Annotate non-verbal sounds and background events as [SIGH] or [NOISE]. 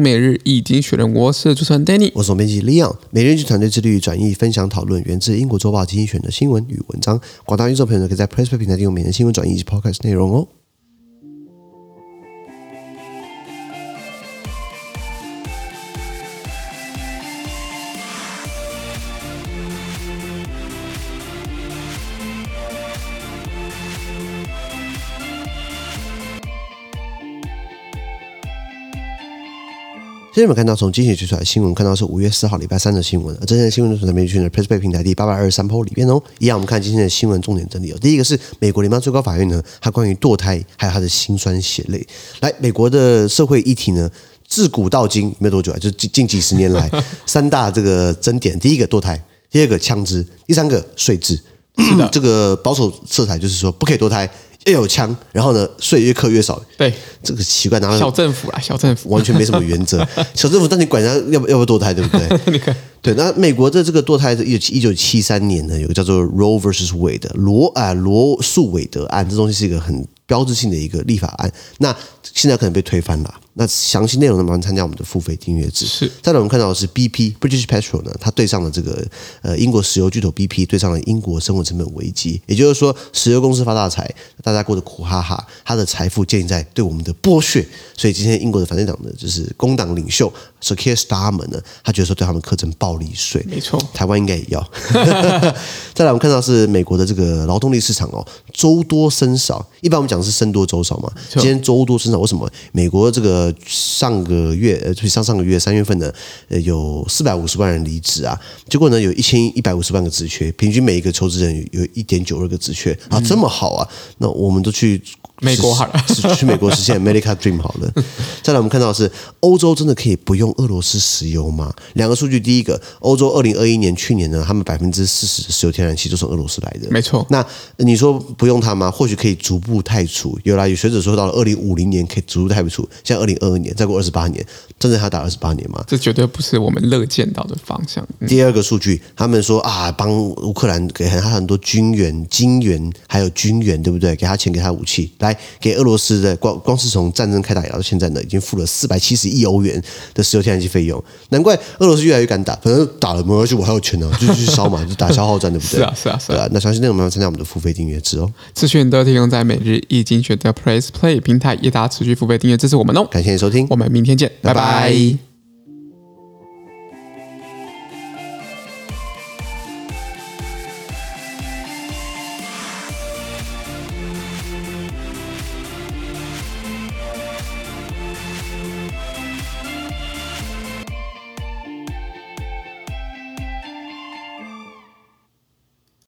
每日一经济学人，我是主持人 Danny，我是总编辑 Leon。每日一经团队致力于转译、分享、讨论源自英国周报经济选的新闻与文章。广大听众朋友可以在 PressPlay 平台订阅每日新闻转译以及 Podcast 内容哦。今天我们看到从经济学出来的新闻，看到是五月四号礼拜三的新闻。而这些新闻都是在每日的 PressPlay 平台第八百二十三 PO 里面哦。一样，我们看今天的新闻重点整理哦。第一个是美国联邦最高法院呢，它关于堕胎还有它的辛酸血泪。来，美国的社会议题呢，自古到今没有多久啊，就近近几十年来 [LAUGHS] 三大这个争点：第一个堕胎，第二个枪支，第三个税制。这个保守色彩就是说不可以堕胎。要有枪，然后呢，税越扣越少。对，这个奇怪，然后小政府啊，小政府完全没什么原则。[LAUGHS] 小政府，但你管家要不要不堕胎，对不对？[LAUGHS] 你看，对，那美国的这个堕胎的，一九一九七三年呢，有个叫做 Roe versus Wade 罗啊罗诉韦德案，这东西是一个很标志性的一个立法案。那现在可能被推翻了。那详细内容呢，麻烦参加我们的付费订阅制。是。再来，我们看到的是 BP British Petrol 呢，它对上了这个呃英国石油巨头 BP，对上了英国生活成本危机。也就是说，石油公司发大财，大家过得苦哈哈，它的财富建立在对我们的剥削。所以今天英国的反对党的，就是工党领袖 Sir Keir Starmer 呢，他觉得说对他们课征暴力税。没错，台湾应该也要。[LAUGHS] 再来，我们看到是美国的这个劳动力市场哦，周多生少。一般我们讲的是生多周少嘛，今天周多生少，为什么？美国这个。上个月呃，上上个月三月份呢，呃，有四百五十万人离职啊，结果呢，有一千一百五十万个职缺，平均每一个求职人有一点九二个职缺啊，这么好啊，那我们都去。美国好了，[LAUGHS] 去美国实现 America Dream 好了。[LAUGHS] 再来，我们看到的是欧洲真的可以不用俄罗斯石油吗？两个数据，第一个，欧洲二零二一年去年呢，他们百分之四十的石油天然气都是俄罗斯来的，没错。那你说不用它吗？或许可以逐步汰除。有来有学者说，到了二零五零年可以逐步汰除，现在二零二二年，再过二十八年，真的还要打二十八年吗？这绝对不是我们乐见到的方向。嗯、第二个数据，他们说啊，帮乌克兰给他很多军援、金援，还有军援，对不对？给他钱，给他武器，来。给俄罗斯的光光是从战争开打到现在呢，已经付了四百七十亿欧元的石油天然气费用，难怪俄罗斯越来越敢打。反正打了没关系，我还有钱呢、啊，就继续烧嘛，就打消耗战，对不对？[LAUGHS] 是啊，是啊，是啊。那相信内容我们要参加我们的付费订阅制哦。资讯都提供在每日一经济学的 Press Play 平台，也大家持续付费订阅支持我们哦。感谢你收听，我们明天见，拜拜。拜拜。